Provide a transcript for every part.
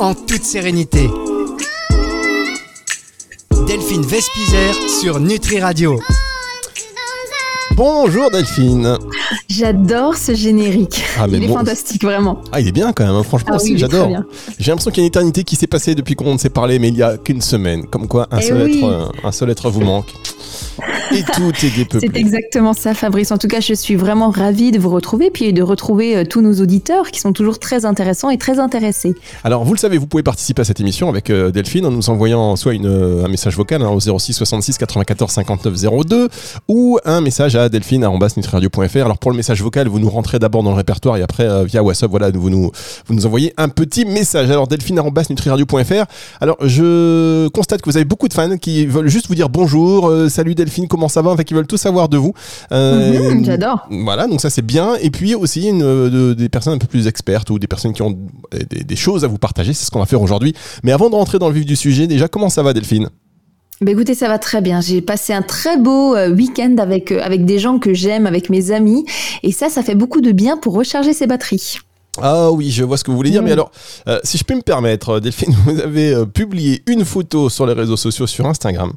en toute sérénité. Delphine Vespizer sur Nutri Radio. Bonjour Delphine. J'adore ce générique. Ah, mais il est fantastique, vraiment. Ah, il est bien quand même, hein. franchement, Ah oui, j'adore. J'ai l'impression qu'il y a une éternité qui s'est passée depuis qu'on ne s'est parlé, mais il y a qu'une semaine. Comme quoi, un, Eh seul, oui. être, euh, un seul être vous manque. Et tout est dépeuplé. C'est exactement ça, Fabrice. En tout cas, je suis vraiment ravie de vous retrouver, puis de retrouver euh, tous nos auditeurs qui sont toujours très intéressants et très intéressés. Alors, vous le savez, vous pouvez participer à cette émission avec euh, Delphine en nous envoyant soit une, euh, un message vocal hein, au 06 66 94 59 02 ou un message à delphine.nutradio.fr. Alors, pour le message vocal, vous nous rentrez d'abord dans le répertoire et après, euh, via WhatsApp, voilà, vous nous, vous nous envoyez un petit message. Alors, delphine.nutradio.fr. Alors, je constate que vous avez beaucoup de fans qui veulent juste vous dire bonjour, euh, salut Delphine, comment ça va En fait, qui veulent tout savoir de vous. Euh, Mhm, J'adore. voilà, donc ça c'est bien. Et puis aussi une, euh, de- des personnes un peu plus expertes ou des personnes qui ont des, des choses à vous partager. C'est ce qu'on va faire aujourd'hui. Mais avant de rentrer dans le vif du sujet, déjà, comment ça va Delphine? Bah, écoutez, ça va très bien. J'ai passé un très beau euh, week-end avec, avec des gens que j'aime, avec mes amis. Et ça, ça fait beaucoup de bien pour recharger ses batteries. Ah oui, je vois ce que vous voulez dire. Mais alors, euh, si je peux me permettre, euh, Delphine, vous avez euh, publié une photo sur les réseaux sociaux, sur Instagram.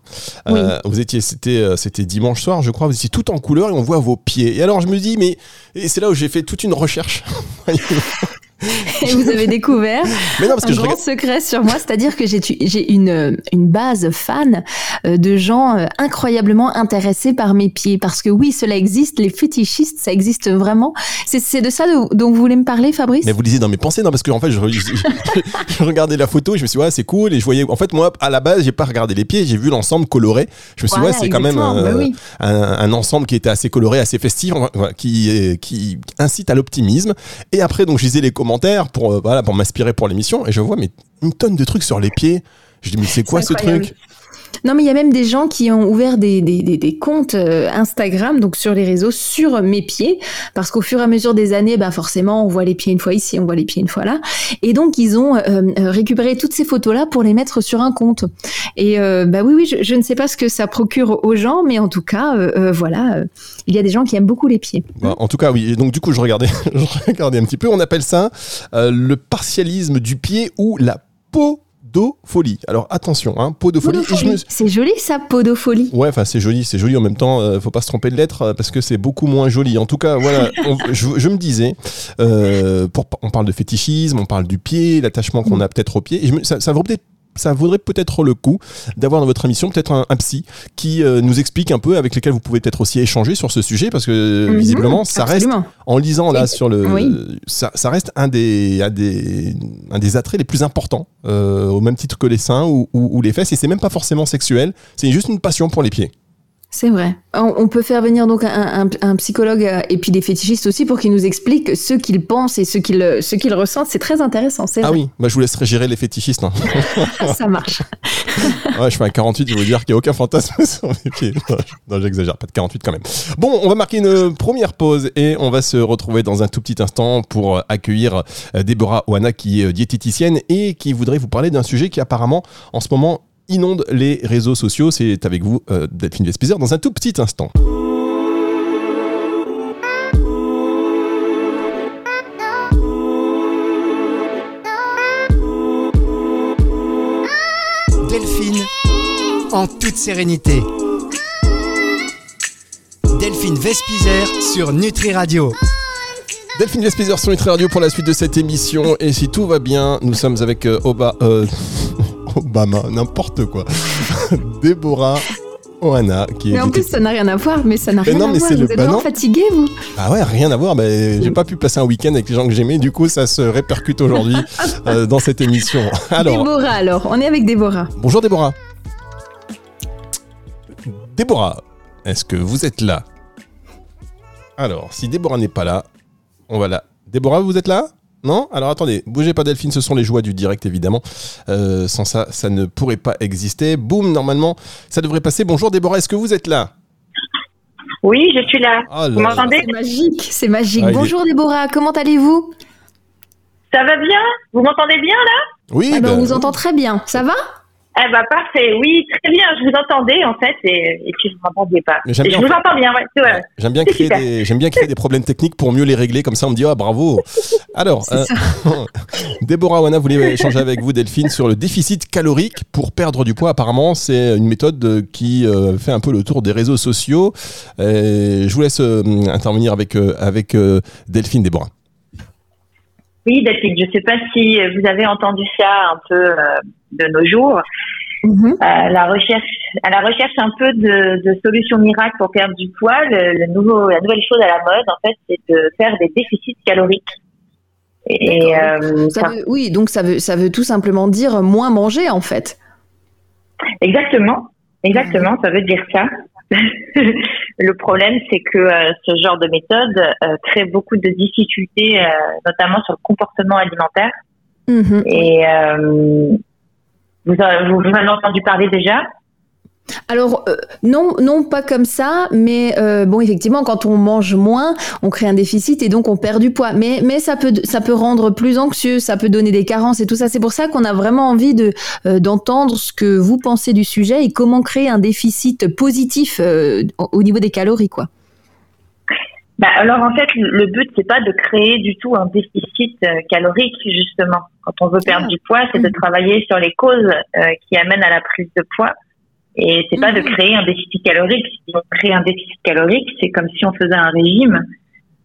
Euh, Vous étiez, c'était, euh, c'était dimanche soir, je crois. Vous étiez tout en couleur et on voit vos pieds. Et alors, je me dis, mais et c'est là où j'ai fait toute une recherche. Et vous avez découvert mais non, parce que un grand secret sur moi, c'est-à-dire que j'ai une, euh, une base fan euh, de gens euh, incroyablement intéressés par mes pieds. Parce que oui, cela existe, les fétichistes, ça existe vraiment. C'est de ça de- dont vous voulez me parler, Fabrice? Mais vous lisez dans mes pensées, non Parce que en fait, je, je- je regardais la photo et je me suis dit, ouais, c'est cool. Et je voyais, en fait, moi, à la base, j'ai pas regardé les pieds, j'ai vu l'ensemble coloré. Je me suis dit, Voilà, ouais, c'est quand même euh, bah oui. un, un ensemble qui était assez coloré, assez festif, qui, qui incite à l'optimisme. Et après, donc, je lisais les commentaires pour, euh, voilà, pour m'inspirer pour l'émission et je vois, mais une tonne de trucs sur les pieds. Je dis, mais c'est quoi ce incroyable. truc? Non, mais il y a même des gens qui ont ouvert des, des, des, comptes euh, Instagram, donc sur les réseaux, sur mes pieds, parce qu'au fur et à mesure des années, bah forcément, on voit les pieds une fois ici, on voit les pieds une fois là, et donc ils ont euh, euh, récupéré toutes ces photos-là pour les mettre sur un compte. Et bah oui, oui, je, ne sais pas ce que ça procure aux gens, mais en tout cas, voilà, il y a des gens qui aiment beaucoup les pieds. Bah, en tout cas, oui. Et donc, du coup, je regardais, je regardais un petit peu. On appelle ça le partialisme du pied ou la podophilie. Alors, attention, hein, je me-. C'est joli ça, podophilie. Ouais, enfin c'est joli, c'est joli en même temps. euh, faut pas se tromper de lettres euh, parce que c'est beaucoup moins joli. En tout cas, voilà, on- je, je me disais, euh, pour, on parle de fétichisme, on parle du pied, l'attachement qu'on a peut-être au pied. Et je me- ça, ça vaut peut-être ça vaudrait peut-être le coup d'avoir dans votre émission peut-être un, un psy qui euh, nous explique un peu avec lequel vous pouvez peut-être aussi échanger sur ce sujet parce que Mhm, visiblement ça reste en lisant là sur le oui. ça, ça reste un des, un des un des attraits les plus importants euh, au même titre que les seins ou, ou- ou les fesses et c'est même pas forcément sexuel c'est juste une passion pour les pieds C'est vrai. On, peut faire venir donc un, un- un psychologue euh, et puis des fétichistes aussi pour qu'ils nous expliquent ce qu'ils pensent et ce qu'ils euh, ce qu'ils ressentent. C'est très intéressant. C'est Ah vrai. oui, bah, je vous laisserai gérer les fétichistes. hein. Ça marche. Ouais, je fais un 48, je vais vous dire qu'il n'y a aucun fantasme sur mes pieds. Non, Non, j'exagère, pas de 48 quand même. Bon, on va marquer une première pause et on va se retrouver dans un tout petit instant pour accueillir euh, Déborah Oana qui est euh, diététicienne et qui voudrait vous parler d'un sujet qui apparemment en ce moment inonde les réseaux sociaux. C'est avec vous, euh, Delphine Vespizer, dans un tout petit instant. Delphine en toute sérénité. Delphine Vespizer sur Nutri Radio. Delphine Vespizer sur Nutri Radio pour la suite de cette émission. Et si tout va bien, nous sommes avec euh, Oba, euh, Obama, n'importe quoi. Déborah Oana, qui est Mais en plus, ça n'a rien à voir. Mais ça n'a rien non, à mais voir. Vous le- êtes bah non. fatigué, vous Ah ouais, rien à voir. Mais j'ai pas pu passer un week-end avec les gens que j'aimais. Du coup, ça se répercute aujourd'hui euh, dans cette émission. Alors, Déborah, alors. On est avec Déborah. bonjour Déborah. Déborah, est-ce que vous êtes là? Alors, si Déborah n'est pas là, on va là. Déborah, vous êtes là? Non Alors attendez, bougez pas Delphine, ce sont les joies du direct évidemment. Euh, sans ça, ça ne pourrait pas exister. Boum, normalement, ça devrait passer. Bonjour Déborah, est-ce que vous êtes là? Oui, je suis là. Là Vous m'entendez? C'est magique. C'est magique. Ah, est- Bonjour, Déborah. Comment allez-vous? Ça va bien? Vous m'entendez bien là? Oui, Ah ben, bah, On vous entend très bien. Ça va? Eh ben parfait, oui, très bien. Je vous entendais en fait et, puis je ne m'entendais pas. je vous entends bien, ouais. J'aime bien créer des j'aime bien créer des problèmes techniques pour mieux les régler. Comme ça, on me dit ah bravo. Alors, euh, Déborah Wana voulait échanger avec vous, Delphine, sur le déficit calorique pour perdre du poids. Apparemment, c'est une méthode qui euh, fait un peu le tour des réseaux sociaux. je vous laisse euh, intervenir avec avec Delphine, Déborah. Oui, Delphine, je ne sais pas si vous avez entendu ça un peu de nos jours. Mhm. Euh, la recherche, à la recherche un peu de, solutions miracles pour perdre du poids, le, nouveau, la nouvelle chose à la mode, en fait, c'est de faire des déficits caloriques. Et, euh, oui, donc ça veut, ça veut tout simplement dire moins manger, en fait. Exactement, exactement, mhm. ça veut dire ça. le problème, c'est que euh, ce genre de méthode crée beaucoup de difficultés, notamment sur le comportement alimentaire. Mhm. Et vous, vous en avez entendu parler déjà? Alors euh, non, non pas comme ça, mais euh, bon effectivement quand on mange moins, on crée un déficit et donc on perd du poids. Mais mais ça peut ça peut rendre plus anxieux, ça peut donner des carences et tout ça. C'est pour ça qu'on a vraiment envie de euh, d'entendre ce que vous pensez du sujet et comment créer un déficit positif au niveau des calories quoi. Bah, alors en fait, le but c'est pas de créer du tout un déficit calorique justement. Quand on veut perdre ah. du poids, c'est de mhm. travailler sur les causes qui amènent à la prise de poids. Et c'est pas de mhm. créer un déficit calorique. Si on crée un déficit calorique, c'est comme si on faisait un régime.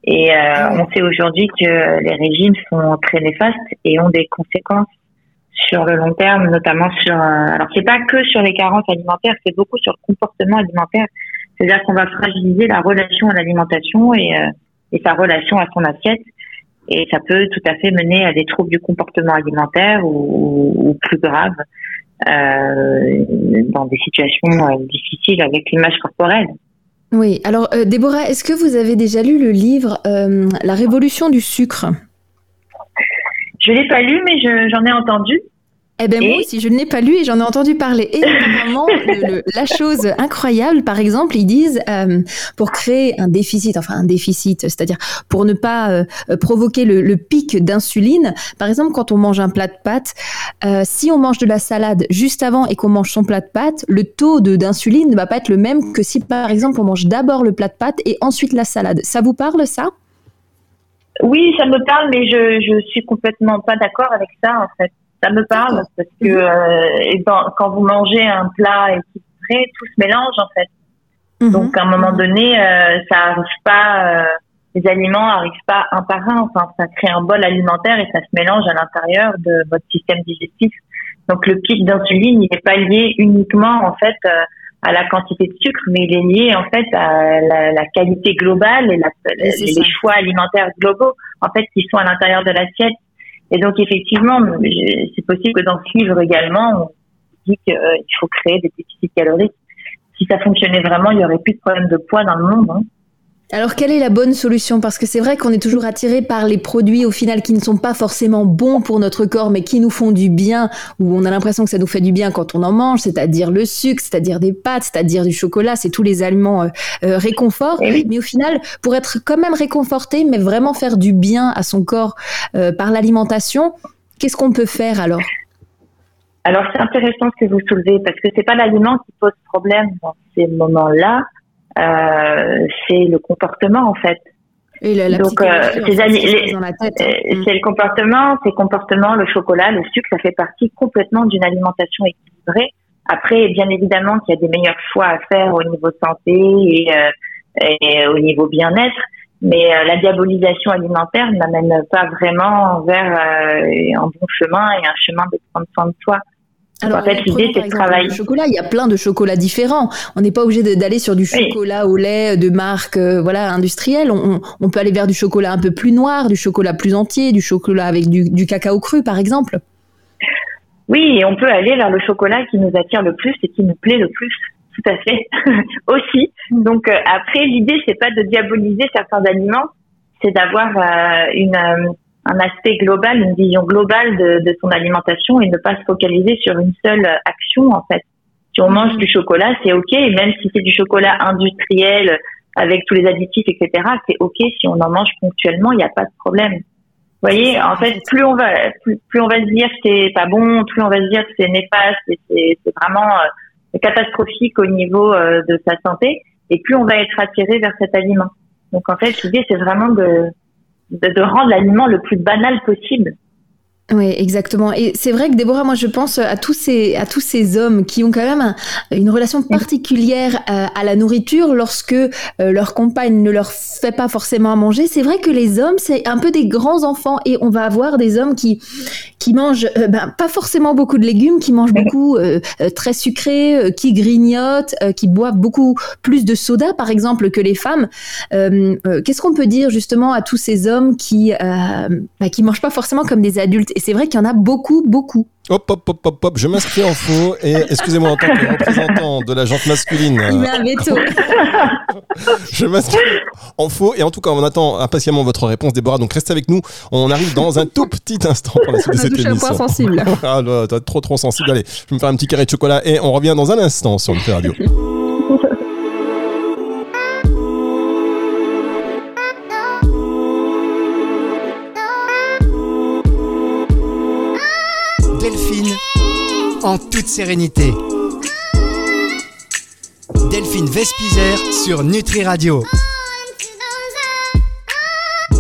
Et euh, ah on sait aujourd'hui que les régimes sont très néfastes et ont des conséquences sur le long terme, notamment sur. alors c'est pas que sur les carences alimentaires, c'est beaucoup sur le comportement alimentaire. C'est-à-dire qu'on va fragiliser la relation à l'alimentation et, euh, et sa relation à son assiette. Et ça peut tout à fait mener à des troubles du comportement alimentaire ou, ou plus graves euh, dans des situations euh, difficiles avec l'image corporelle. Oui, alors euh, Déborah, est-ce que vous avez déjà lu le livre euh, La révolution du sucre? Je ne l'ai pas lu, mais j'en ai entendu. Eh ben moi aussi, je ne l'ai pas lu et j'en ai entendu parler. Et vraiment, la chose incroyable, par exemple, ils disent euh, pour créer un déficit, enfin un déficit, c'est-à-dire pour ne pas euh, provoquer le, pic d'insuline. Par exemple, quand on mange un plat de pâtes, euh, si on mange de la salade juste avant et qu'on mange son plat de pâtes, le taux de d'insuline ne va pas être le même que si, par exemple, on mange d'abord le plat de pâtes et ensuite la salade. Ça vous parle ça? Oui, ça me parle, mais je je suis complètement pas d'accord avec ça en fait. Ça me parle parce que mhm. euh, quand vous mangez un plat équilibré, tout se mélange en fait. Mhm. Donc à un moment donné, euh, ça arrive pas, euh, les aliments arrivent pas un par un. Enfin, ça crée un bol alimentaire et ça se mélange à l'intérieur de votre système digestif. Donc le pic d'insuline, il n'est pas lié uniquement en fait euh, à la quantité de sucre, mais il est lié en fait à la, la qualité globale et, la, les choix alimentaires globaux en fait qui sont à l'intérieur de l'assiette. Et donc effectivement, c'est possible que dans ce livre également, on dit qu'il faut créer des déficits caloriques. Si ça fonctionnait vraiment, il y aurait plus de problème de poids dans le monde. Hein. Alors, quelle est la bonne solution? Parce que c'est vrai qu'on est toujours attiré par les produits au final qui ne sont pas forcément bons pour notre corps, mais qui nous font du bien, ou on a l'impression que ça nous fait du bien quand on en mange, c'est-à-dire le sucre, c'est-à-dire des pâtes, c'est-à-dire du chocolat, c'est tous les aliments euh, euh réconfort. Eh mais au final, pour être quand même réconforté, mais vraiment faire du bien à son corps euh, par l'alimentation, qu'est-ce qu'on peut faire alors? Alors c'est intéressant ce que vous soulevez parce que c'est pas l'aliment qui pose problème dans ces moments-là, c'est le comportement en fait. Et la, Donc, euh, c'est le comportement, c'est comportement, le chocolat, le sucre, ça fait partie complètement d'une alimentation équilibrée. Après, bien évidemment qu'il y a des meilleurs choix à faire au niveau santé et, euh, et au niveau bien-être, mais euh, la diabolisation alimentaire n'amène pas vraiment vers un bon chemin et un chemin de prendre soin de soi. Alors, en fait, l'idée, c'est de travailler. Le chocolat, il y a plein de chocolats différents. On n'est pas obligé d'aller sur du chocolat au lait de marque euh, voilà industrielle. On, on, peut aller vers du chocolat un peu plus noir, du chocolat plus entier, du chocolat avec du, du cacao cru, par exemple. Oui, et on peut aller vers le chocolat qui nous attire le plus et qui nous plaît le plus. Tout à fait. Aussi. Mm. Donc euh, après, l'idée, c'est pas de diaboliser certains aliments, c'est d'avoir euh, une un aspect global, une vision globale de, de, son alimentation et ne pas se focaliser sur une seule action en fait. Si on mange mhm. du chocolat, c'est ok, et même si c'est du chocolat industriel avec tous les additifs, etc., c'est ok si on en mange ponctuellement, il n'y a pas de problème. Vous voyez, en fait, plus on va, plus, on va se dire que c'est pas bon, plus on va se dire que c'est néfaste, c'est vraiment euh, catastrophique au niveau euh, de sa santé, et plus on va être attiré vers cet aliment. Donc en fait, l'idée c'est vraiment de, de rendre l'aliment le plus banal possible. Oui, exactement. Et c'est vrai que Déborah, moi je pense à tous ces, à tous ces hommes qui ont quand même une relation particulière à, à, la nourriture lorsque euh, leur compagne ne leur fait pas forcément à manger. C'est vrai que les hommes, c'est un peu des grands enfants et on va avoir des hommes qui, qui mangent euh, ben, pas forcément beaucoup de légumes, qui mangent beaucoup euh, très sucré, qui grignotent, qui boivent beaucoup plus de soda par exemple que les femmes. Qu'est-ce qu'on peut dire justement à tous ces hommes qui, ben, qui mangent pas forcément comme des adultes? Et c'est vrai qu'il y en a beaucoup, beaucoup. Hop, hop, hop, hop, hop, je m'inscris en faux. Et excusez-moi, en tant que représentant de la jante masculine. Il met un veto. je m'inscris en faux. Et en tout cas, on attend impatiemment votre réponse, Déborah. Donc restez avec nous. On arrive dans un tout petit instant pour la suite de cette émission. un point sensible. ah, là, trop, trop sensible. Allez, je vais me faire un petit carré de chocolat et on revient dans un instant sur une radio. En toute sérénité. Delphine Vespizer sur Nutri Radio.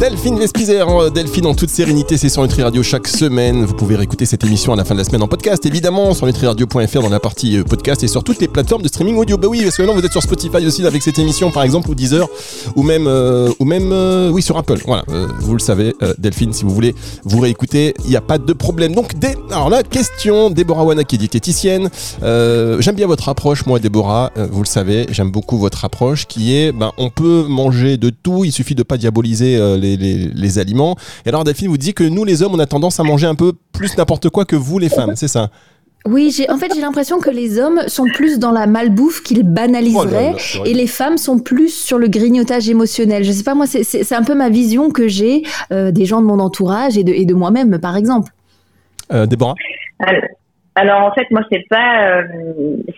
Delphine Vespizer, euh, Delphine en toute sérénité, c'est sur Nutri Radio chaque semaine. Vous pouvez réécouter cette émission à la fin de la semaine en podcast, évidemment, sur nutriradio.fr dans la partie euh, podcast et sur toutes les plateformes de streaming audio. Bah oui, parce que maintenant vous êtes sur Spotify aussi avec cette émission, par exemple, ou Deezer, ou même, euh, ou même, oui, sur Apple. Voilà, vous le savez, Delphine, si vous voulez vous réécouter, il n'y a pas de problème. Donc, des... alors la question, Déborah Wana qui est diététicienne. j'aime bien votre approche, moi, Déborah, vous le savez, j'aime beaucoup votre approche qui est, ben, on peut manger de tout, il suffit de pas diaboliser les les, aliments. Et alors Delphine vous dit que nous les hommes, on a tendance à manger un peu plus n'importe quoi que vous les femmes, c'est ça? Oui, j'ai, en fait, j'ai l'impression que les hommes sont plus dans la malbouffe qu'ils banaliseraient oh et les femmes sont plus sur le grignotage émotionnel. Je sais pas, moi, c'est, un peu ma vision que j'ai euh, des gens de mon entourage et de, et de moi-même, par exemple. Euh, Déborah? Alors en fait, moi c'est pas euh,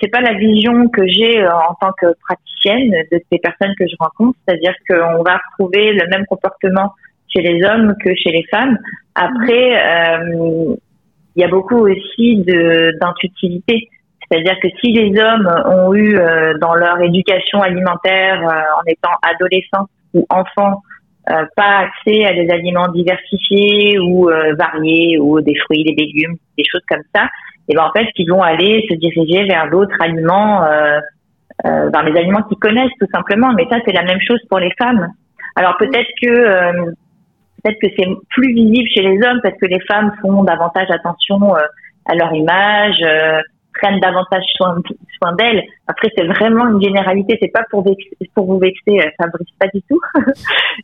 c'est pas la vision que j'ai euh, en tant que praticienne de ces personnes que je rencontre, c'est-à-dire qu'on va retrouver le même comportement chez les hommes que chez les femmes. Après, euh, il y a beaucoup aussi d'intuitivité, c'est-à-dire que si les hommes ont eu dans leur éducation alimentaire en étant adolescents ou enfants pas accès à des aliments diversifiés ou variés ou des fruits, des légumes, des choses comme ça, et ben en fait ils vont aller se diriger vers d'autres aliments, euh, euh, vers les aliments qu'ils connaissent tout simplement. Mais ça c'est la même chose pour les femmes. Alors peut-être que euh, peut-être que c'est plus visible chez les hommes parce que les femmes font davantage attention euh, à leur image, euh, prennent davantage soin, soin d'elles. Après, c'est vraiment une généralité. C'est pas pour vexer, pour vous vexer, Fabrice, pas du tout.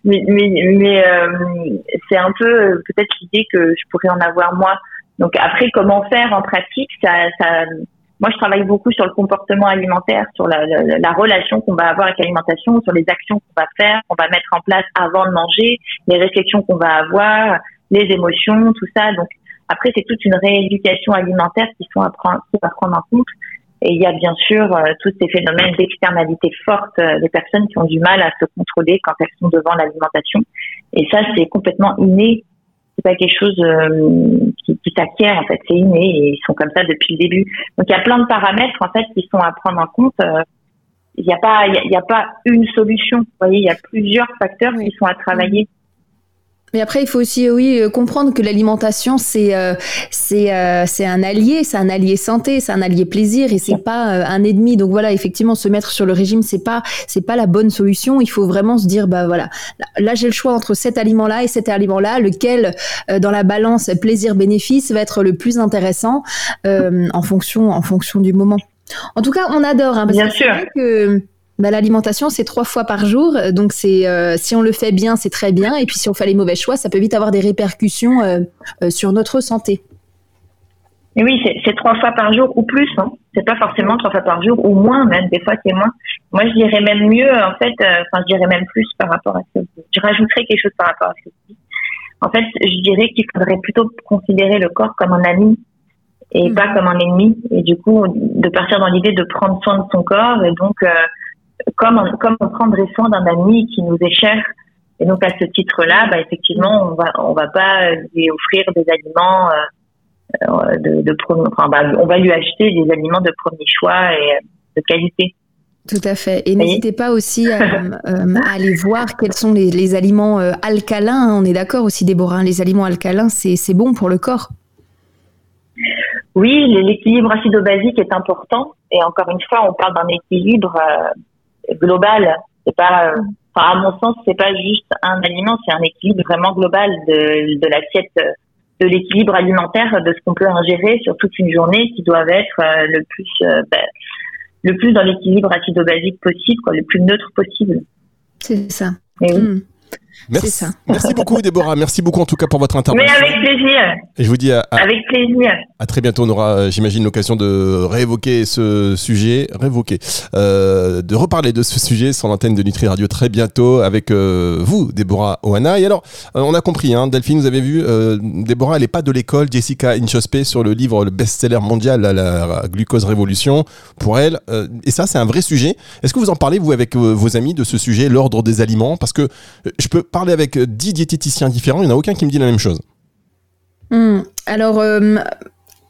mais mais, mais c'est un peu peut-être l'idée que je pourrais en avoir moi donc après, comment faire en pratique ça, ça, Moi, je travaille beaucoup sur le comportement alimentaire, sur la, la, relation qu'on va avoir avec l'alimentation, sur les actions qu'on va faire, qu'on va mettre en place avant de manger, les réflexions qu'on va avoir, les émotions, tout ça. Donc après, c'est toute une rééducation alimentaire qui sont à prendre, qui à prendre en compte. Et il y a bien sûr euh, tous ces phénomènes d'externalité forte euh, des personnes qui ont du mal à se contrôler quand elles sont devant l'alimentation. Et ça, c'est complètement inné c'est pas quelque chose euh, qui, qui s'acquiert en fait, c'est inné et ils sont comme ça depuis le début. Donc il y a plein de paramètres en fait qui sont à prendre en compte. Euh, il n'y a pas il y, a pas une solution. Vous voyez, il y a plusieurs facteurs qui sont à travailler. Mais après, il faut aussi, oui, euh, comprendre que l'alimentation, c'est euh, c'est euh, c'est un allié, c'est un allié santé, c'est un allié plaisir, et c'est pas un ennemi. Donc voilà, effectivement, se mettre sur le régime, c'est pas c'est pas la bonne solution. Il faut vraiment se dire, bah voilà, là j'ai le choix entre cet aliment-là et cet aliment-là, lequel dans la balance plaisir-bénéfice va être le plus intéressant en fonction en fonction du moment. En tout cas, on adore. Hein, Bien sûr. Que, bah, l'alimentation, c'est trois fois par jour. Donc, c'est euh, si on le fait bien, c'est très bien. Et puis, si on fait les mauvais choix, ça peut vite avoir des répercussions euh, euh, sur notre santé. Et oui, c'est trois fois par jour ou plus. Hein. C'est pas forcément trois fois par jour ou moins, même des fois c'est moins. Moi, je dirais même mieux, en fait. Enfin, je dirais même plus par rapport à ce que je rajouterais quelque chose par rapport à ce que. En fait, je dirais qu'il faudrait plutôt considérer le corps comme un ami et mmh. pas comme un ennemi. Et du coup, de partir dans l'idée de prendre soin de son corps et donc comme on, comme on prendrait soin d'un ami qui nous est cher Et donc à ce titre-là, bah, effectivement, on va on va pas lui offrir des aliments euh, de, de enfin, bah, on va lui acheter des aliments de premier choix et de qualité. Tout à fait. Et n'hésitez pas aussi à, aller voir quels sont les, les aliments alcalins. On est d'accord aussi, Déborah. Hein, les aliments alcalins, c'est bon pour le corps. Oui, l'équilibre acido-basique est important. Et encore une fois, on parle d'un équilibre euh, global. C'est pas, euh, enfin, à mon sens, c'est pas juste un aliment, c'est un équilibre vraiment global de, de l'assiette, de l'équilibre alimentaire, de ce qu'on peut ingérer sur toute une journée, qui doivent être euh, le plus, ben, le plus dans l'équilibre acido-basique possible, quoi, le plus neutre possible. C'est ça. Et oui. Hmm. Merci. Ça. Merci beaucoup, Déborah. Merci beaucoup en tout cas pour votre intervention. Mais avec plaisir. Et je vous dis à, avec plaisir. À très bientôt. On aura, euh, j'imagine, l'occasion de réévoquer ce sujet, réévoquer, euh, de reparler de ce sujet sur l'antenne de Nutri Radio très bientôt avec euh, vous, Déborah Oana. Et alors, euh, on a compris, hein, Delphine, vous avez vu, Déborah, elle n'est pas de l'école. Jessica Inchospé sur le livre, le best-seller mondial, la, la, glucose révolution, pour elle. et ça, c'est un vrai sujet. Est-ce que vous en parlez, vous, avec vos amis, de ce sujet, l'ordre des aliments? Parce que je peux parler avec 10 diététiciens différents, il n'y en a aucun qui me dit la même chose. Hmm. Alors, euh,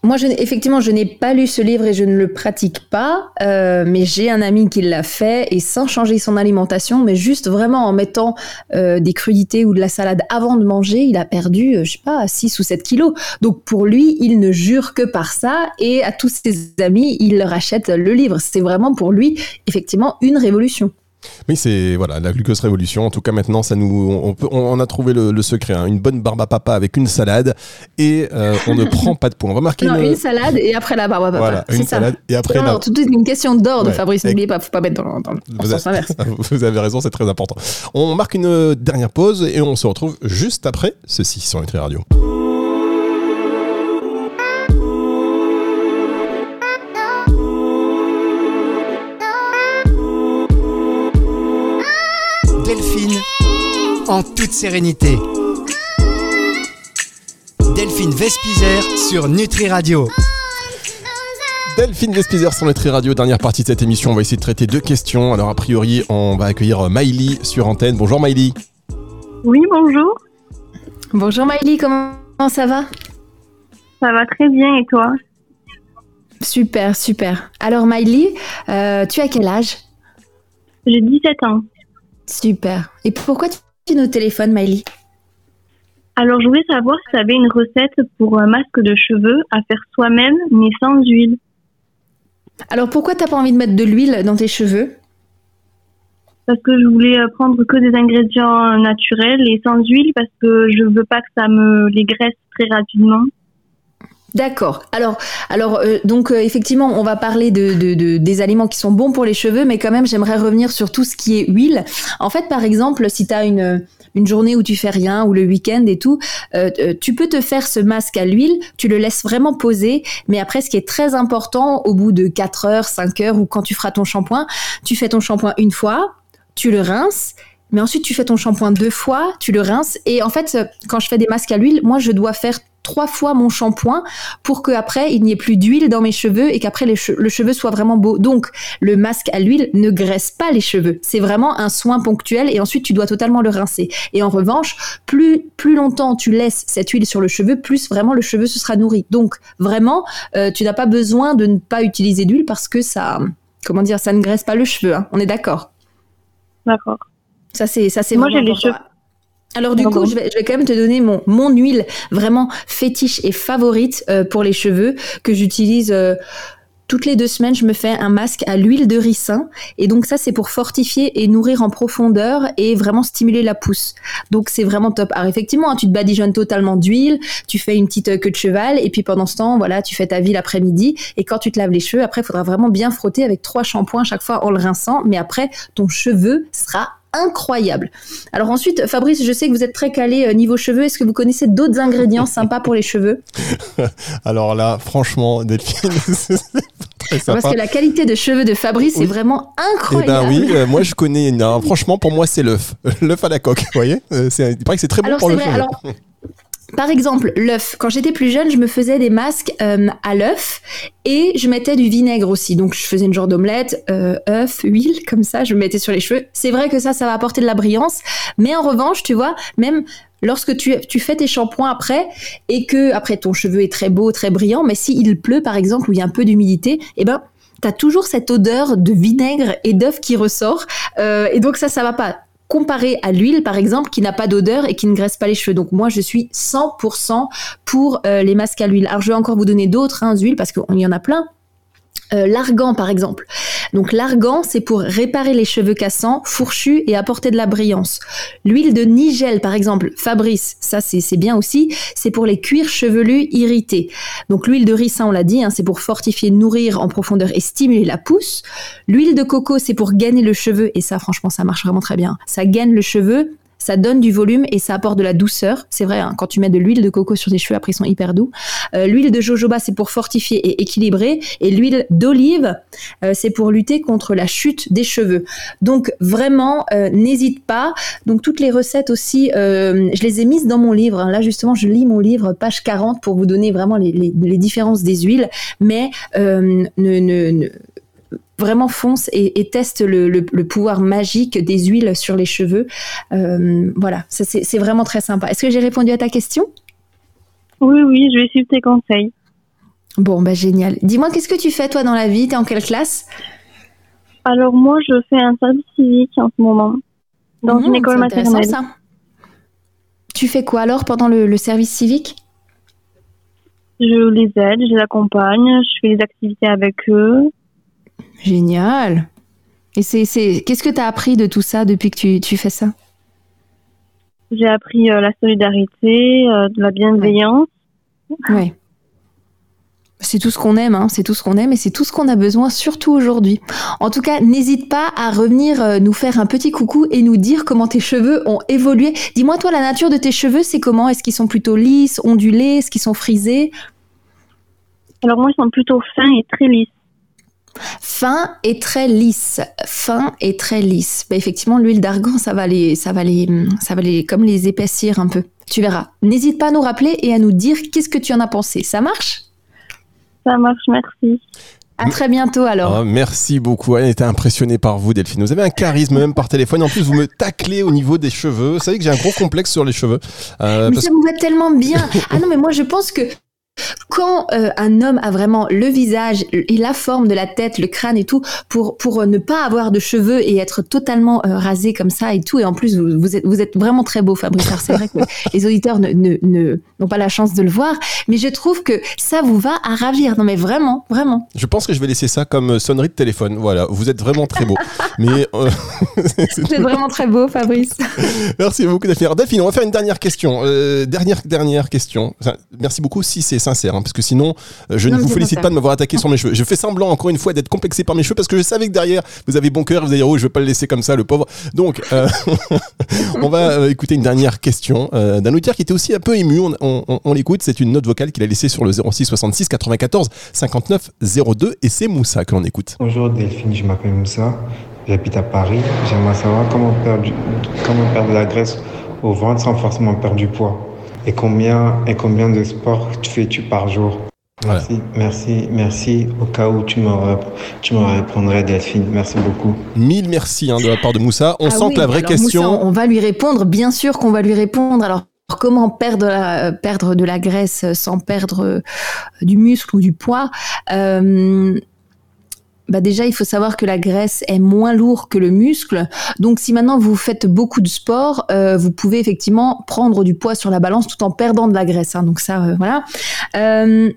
moi, effectivement, je n'ai pas lu ce livre et je ne le pratique pas, euh, mais j'ai un ami qui l'a fait et sans changer son alimentation, mais juste vraiment en mettant euh, des crudités ou de la salade avant de manger, il a perdu, je sais pas, 6 ou 7 kilos. Donc pour lui, il ne jure que par ça et à tous ses amis, il leur achète le livre. C'est vraiment pour lui, effectivement, une révolution. Oui, c'est voilà la glucose révolution. En tout cas, maintenant, ça nous, on, peut, on a trouvé le, secret. Hein. Une bonne barbe à papa avec une salade et euh, on ne prend pas de poids. On va marquer non, une... salade et après la barbe à papa. Voilà, une salade et après non, la. Tout une question d'ordre, Fabrice. N'oubliez pas, faut pas mettre dans, dans, vous, avez, inverse. vous avez raison, c'est très important. On marque une dernière pause et on se retrouve juste après ceci sur Nutri Radio. En toute sérénité. Delphine Vespizer sur Nutri Radio. Delphine Vespizer sur Nutri Radio, dernière partie de cette émission. On va essayer de traiter deux questions. Alors, a priori, on va accueillir Maïli sur antenne. Bonjour Maïli. Oui, bonjour. Bonjour Maïli, comment ça va? Ça va très bien et toi? Super, super. Alors Maïli, euh, tu as quel âge? J'ai 17 ans. Super. Et pourquoi tu nos téléphones, Miley Alors, je voulais savoir si tu avais une recette pour un masque de cheveux à faire soi-même, mais sans huile. Alors, pourquoi t'as pas envie de mettre de l'huile dans tes cheveux? Parce que je voulais euh, prendre que des ingrédients naturels et sans huile parce que je veux pas que ça me les graisse très rapidement. D'accord. Alors, alors euh, donc euh, effectivement, on va parler de, des aliments qui sont bons pour les cheveux, mais quand même, j'aimerais revenir sur tout ce qui est huile. En fait, par exemple, si tu as une, une journée où tu fais rien ou le week-end et tout, euh, tu peux te faire ce masque à l'huile, tu le laisses vraiment poser, mais après, ce qui est très important, au bout de 4 heures, 5 heures ou quand tu feras ton shampoing, tu fais ton shampoing une fois, tu le rinces mais ensuite tu fais ton shampoing deux fois, tu le rinces et en fait quand je fais des masques à l'huile, moi je dois faire trois fois mon shampoing pour qu'après il n'y ait plus d'huile dans mes cheveux et qu'après le cheveu soit vraiment beau. Donc le masque à l'huile ne graisse pas les cheveux. C'est vraiment un soin ponctuel et ensuite tu dois totalement le rincer. Et en revanche, plus plus longtemps tu laisses cette huile sur le cheveu, plus vraiment le cheveu se sera nourri. Donc vraiment, euh, tu n'as pas besoin de ne pas utiliser d'huile parce que ça, comment dire, ça ne graisse pas le cheveu. Hein. On est d'accord? D'accord. Ça c'est ça c'est Moi j'ai les cheveux alors du coup, je vais, je vais, quand même te donner mon, mon huile vraiment fétiche et favorite euh, pour les cheveux que j'utilise euh, toutes les deux semaines. Je me fais un masque à l'huile de ricin et donc ça c'est pour fortifier et nourrir en profondeur et vraiment stimuler la pousse. Donc c'est vraiment top. Alors effectivement, hein, tu te badigeonnes totalement d'huile, tu fais une petite euh, queue de cheval et puis pendant ce temps, voilà, tu fais ta vie l'après-midi et quand tu te laves les cheveux, après il faudra vraiment bien frotter avec trois shampoings chaque fois en le rinçant. Mais après, ton cheveu sera incroyable. Alors ensuite, Fabrice, je sais que vous êtes très calé euh, niveau cheveux. Est-ce que vous connaissez d'autres ingrédients sympas pour les cheveux? Alors là, franchement, Delphine, c'est très sympa. Parce que la qualité de cheveux de Fabrice est vraiment incroyable. Eh ben oui, euh, moi je connais. franchement, pour moi, c'est l'œuf, l'œuf à la coque. Vous voyez, euh, c'est, il paraît que c'est très bon pour le cheveu. Par exemple, l'œuf. Quand j'étais plus jeune, je me faisais des masques euh, à l'œuf et je mettais du vinaigre aussi. Donc, je faisais une genre d'omelette, euh, œuf, huile, comme ça, je me mettais sur les cheveux. C'est vrai que ça, ça va apporter de la brillance. Mais en revanche, tu vois, même lorsque tu, fais tes shampoings après et que après ton cheveu est très beau, très brillant, mais s'il pleut par exemple ou il y a un peu d'humidité, eh ben t'as toujours cette odeur de vinaigre et d'œuf qui ressort. Euh, et donc ça, ça va pas comparé à l'huile par exemple qui n'a pas d'odeur et qui ne graisse pas les cheveux. Donc moi je suis 100% pour euh, les masques à l'huile. Alors je vais encore vous donner d'autres hein, huiles parce qu'il y en a plein. Euh, l'argan par exemple. Donc l'argan c'est pour réparer les cheveux cassants, fourchus et apporter de la brillance. L'huile de nigel par exemple, Fabrice, ça c'est bien aussi, c'est pour les cuirs chevelus irrités. Donc l'huile de ricin on l'a dit, hein, c'est pour fortifier, nourrir en profondeur et stimuler la pousse. L'huile de coco c'est pour gagner le cheveu et ça franchement ça marche vraiment très bien. Ça gaine le cheveu ça donne du volume et ça apporte de la douceur. C'est vrai, hein, quand tu mets de l'huile de coco sur tes cheveux, après ils sont hyper doux. Euh, l'huile de jojoba, c'est pour fortifier et équilibrer. Et l'huile d'olive, euh, c'est pour lutter contre la chute des cheveux. Donc vraiment, euh, n'hésite pas. Donc toutes les recettes aussi, je les ai mises dans mon livre. Là justement, je lis mon livre, page 40, pour vous donner vraiment les, différences des huiles. Mais ne vraiment fonce et, teste le, pouvoir magique des huiles sur les cheveux. Euh, voilà, c'est vraiment très sympa. Est-ce que j'ai répondu à ta question? Oui, oui, je vais suivre tes conseils. Bon, bah génial. Dis-moi, qu'est-ce que tu fais toi dans la vie? T'es en quelle classe? Alors moi, je fais un service civique en ce moment, dans une mmh, école maternelle. Ça. Tu fais quoi alors pendant le, le service civique? Je les aide, je les accompagne, je fais des activités avec eux. Génial. Et c'est, qu'est-ce que tu as appris de tout ça depuis que tu, fais ça? J'ai appris euh, la solidarité, euh, de la bienveillance. Oui. C'est tout ce qu'on aime, hein. c'est tout ce qu'on aime et c'est tout ce qu'on a besoin, surtout aujourd'hui. En tout cas, n'hésite pas à revenir euh, nous faire un petit coucou et nous dire comment tes cheveux ont évolué. Dis-moi, toi, la nature de tes cheveux, c'est comment? Est-ce qu'ils sont plutôt lisses, ondulés? Est-ce qu'ils sont frisés? Alors moi, ils sont plutôt fins et très lisses. Fin et très lisse. Fin et très lisse. Bah, effectivement, l'huile d'argan, ça va les, ça va les, ça va les, comme les épaissir un peu. Tu verras. N'hésite pas à nous rappeler et à nous dire qu'est-ce que tu en as pensé. Ça marche? Ça marche, merci. À très bientôt alors. Ah, merci beaucoup. Elle était impressionnée par vous, Delphine. Vous avez un charisme même par téléphone. En plus, vous me taclez au niveau des cheveux. Vous savez que j'ai un gros complexe sur les cheveux. Euh, mais ça me va tellement bien. Ah non, mais moi je pense que quand euh, un homme a vraiment le visage et la forme de la tête, le crâne et tout, pour pour euh, ne pas avoir de cheveux et être totalement euh, rasé comme ça et tout, et en plus vous, vous, êtes vous êtes vraiment très beau, Fabrice. C'est vrai que les auditeurs ne ne n'ont pas la chance de le voir, mais je trouve que ça vous va à ravir. Non mais vraiment, vraiment. Je pense que je vais laisser ça comme sonnerie de téléphone. Voilà, vous êtes vraiment très beau. mais c'est vraiment très beau, Fabrice. Merci beaucoup, Daphine. Daphine, on va faire une dernière question. dernière dernière question. merci beaucoup. Si c'est sincère, hein, parce que sinon, euh, je ne vous félicite pas de m'avoir attaqué sur mes cheveux. Je fais semblant, encore une fois, d'être complexé par mes cheveux parce que je savais que derrière, vous avez bon cœur, vous allez dire, oh, je vais pas le laisser comme ça, le pauvre. Donc, euh, on va euh, écouter une dernière question d'un auditeur qui était aussi un peu ému. On, l'écoute, c'est une note vocale qu'il a laissée sur le 06 66 94 59 02 et c'est Moussa que l'on écoute. Bonjour Delphine, je m'appelle Moussa, j'habite à Paris. J'aimerais savoir comment perdre, comment perdre la graisse au ventre sans forcément perdre du poids et combien, et combien de sports tu fais-tu par jour Merci, merci, merci. Au cas où tu me, tu me répondrais, Delphine. Merci beaucoup. Mille merci hein, de la part de Moussa. On ah sent que la vraie question. on va lui répondre, bien sûr qu'on va lui répondre. Alors, comment perdre, la, perdre de la graisse sans perdre euh, du muscle ou du poids? Euh, bah déjà, il faut savoir que la graisse est moins lourde que le muscle. Donc, si maintenant vous faites beaucoup de sport, euh, vous pouvez effectivement prendre du poids sur la balance tout en perdant de la graisse. Hein. Donc ça, euh, voilà. Euh,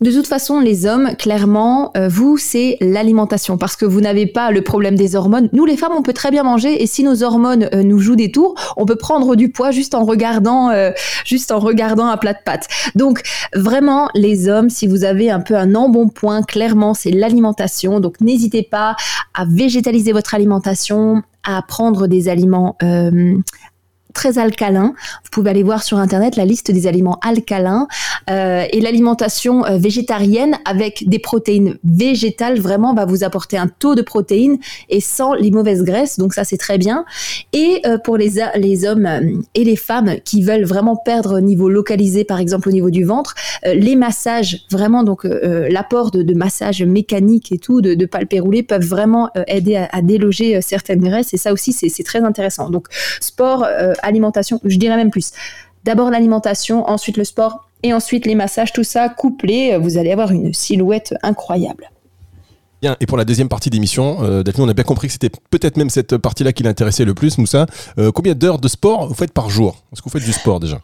de toute façon, les hommes, clairement, euh, vous, c'est l'alimentation, parce que vous n'avez pas le problème des hormones. Nous, les femmes, on peut très bien manger, et si nos hormones euh, nous jouent des tours, on peut prendre du poids juste en regardant, euh, juste en regardant un plat de pâtes. Donc, vraiment, les hommes, si vous avez un peu un embonpoint, clairement, c'est l'alimentation. Donc, n'hésitez pas à végétaliser votre alimentation, à prendre des aliments très alcalins. Vous pouvez aller voir sur internet la liste des aliments alcalins euh, et l'alimentation euh, végétarienne avec des protéines végétales vraiment va vous apporter un taux de protéines et sans les mauvaises graisses. Donc ça c'est très bien. Et euh, pour les les hommes et les femmes qui veulent vraiment perdre au niveau localisé, par exemple au niveau du ventre, les massages vraiment donc l'apport de, de massage mécanique et tout de, de peuvent vraiment aider à, à déloger certaines graisses et ça aussi c'est très intéressant. Donc sport, alimentation, je dirais même plus. D'abord l'alimentation, ensuite le sport et ensuite les massages, tout ça couplé, euh, vous allez avoir une silhouette incroyable. Bien, et pour la deuxième partie d'émission, euh, on a bien compris que c'était peut-être même cette partie-là qui l'intéressait le plus, Moussa. Euh, combien d'heures de sport vous faites par jour? Est-ce que vous faites du sport déjà?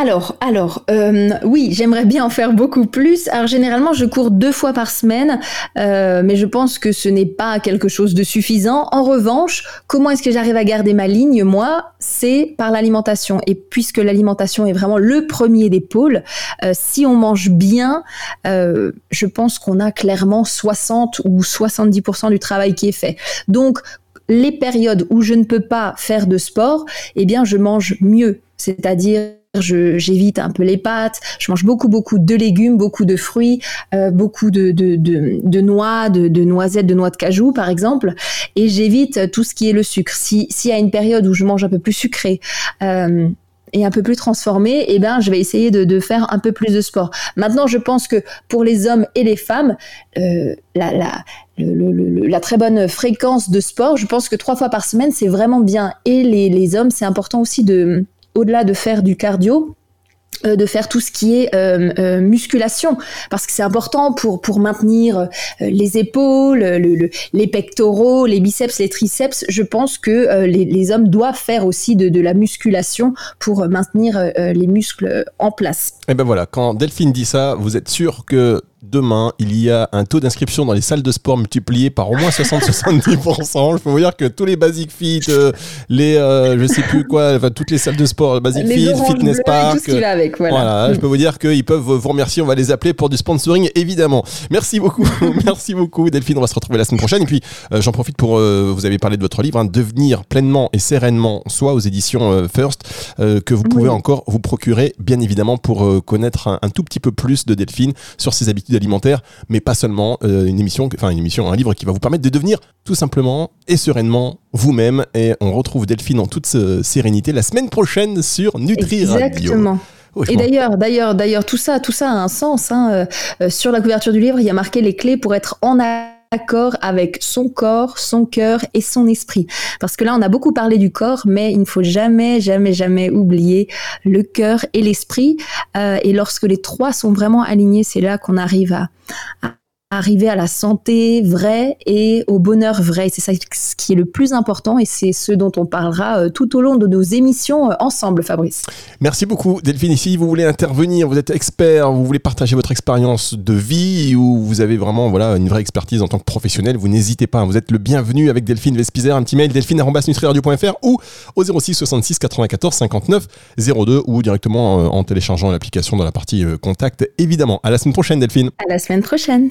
Alors, alors, euh, oui, j'aimerais bien en faire beaucoup plus. Alors généralement, je cours deux fois par semaine, euh, mais je pense que ce n'est pas quelque chose de suffisant. En revanche, comment est-ce que j'arrive à garder ma ligne Moi, c'est par l'alimentation. Et puisque l'alimentation est vraiment le premier des pôles, euh, si on mange bien, je pense qu'on a clairement 60 ou 70% du travail qui est fait. Donc, les périodes où je ne peux pas faire de sport, eh bien, je mange mieux. C'est-à-dire j'évite un peu les pâtes, je mange beaucoup beaucoup de légumes, beaucoup de fruits, euh, beaucoup de, de, de, de noix, de, de, noisettes, de noix de cajou par exemple, et j'évite tout ce qui est le sucre. Si s'il y a une période où je mange un peu plus sucré, euh, et un peu plus transformé, eh ben, je vais essayer de, de, faire un peu plus de sport. Maintenant, je pense que pour les hommes et les femmes, euh, la, la, le, le, la, très bonne fréquence de sport, je pense que trois fois par semaine, c'est vraiment bien. Et les, les hommes, c'est important aussi de, au-delà de faire du cardio, euh, de faire tout ce qui est euh, euh, musculation parce que c'est important pour pour maintenir les épaules, les pectoraux, les biceps, les triceps. Je pense que les, hommes doivent faire aussi de, de la musculation pour maintenir les muscles en place. Et ben voilà, quand Delphine dit ça, vous êtes sûr que demain, il y a un taux d'inscription dans les salles de sport multiplié par au moins 60-70%. Je peux vous dire que tous les Basic Fit, euh, les, euh, je sais plus quoi, enfin, toutes les salles de sport, Basic Fit, Fitness Park. Tout ce avec, voilà. je peux vous dire qu'ils peuvent vous remercier. On va les appeler pour du sponsoring, évidemment. Merci beaucoup. Merci beaucoup, Delphine. On va se retrouver la semaine prochaine. Et puis, euh, j'en profite pour, vous avez parlé de votre livre, hein, Devenir pleinement et sereinement soit aux éditions First, que vous pouvez encore vous procurer, bien évidemment, pour connaître un, un tout petit peu plus de Delphine sur ses habitudes alimentaire, mais pas seulement euh, une émission, enfin une émission, un livre qui va vous permettre de devenir tout simplement et sereinement vous-même. Et on retrouve Delphine en toute sérénité la semaine prochaine sur Nutri Radio. Exactement. Oh, et d'ailleurs, d'ailleurs, d'ailleurs, tout ça, tout ça a un sens. Hein. Euh, euh, sur la couverture du livre, il y a marqué les clés pour être en accord avec son corps, son cœur et son esprit. Parce que là, on a beaucoup parlé du corps, mais il ne faut jamais, jamais, jamais oublier le cœur et l'esprit. Euh, et lorsque les trois sont vraiment alignés, c'est là qu'on arrive à, à arriver à la santé vraie et au bonheur vrai. C'est ça ce qui est le plus important et c'est ce dont on parlera euh, tout au long de nos émissions euh, ensemble, Fabrice. Merci beaucoup, Delphine. Si vous voulez intervenir, vous êtes expert, vous voulez partager votre expérience de vie ou vous avez vraiment voilà, une vraie expertise en tant que professionnel, vous n'hésitez pas. Vous êtes le bienvenu avec Delphine Vespizer. Un petit mail delphine.nutriradio.fr ou au 06 66 94 59 02 ou directement euh, en téléchargeant l'application dans la partie contact, évidemment. À la semaine prochaine, Delphine. À la semaine prochaine.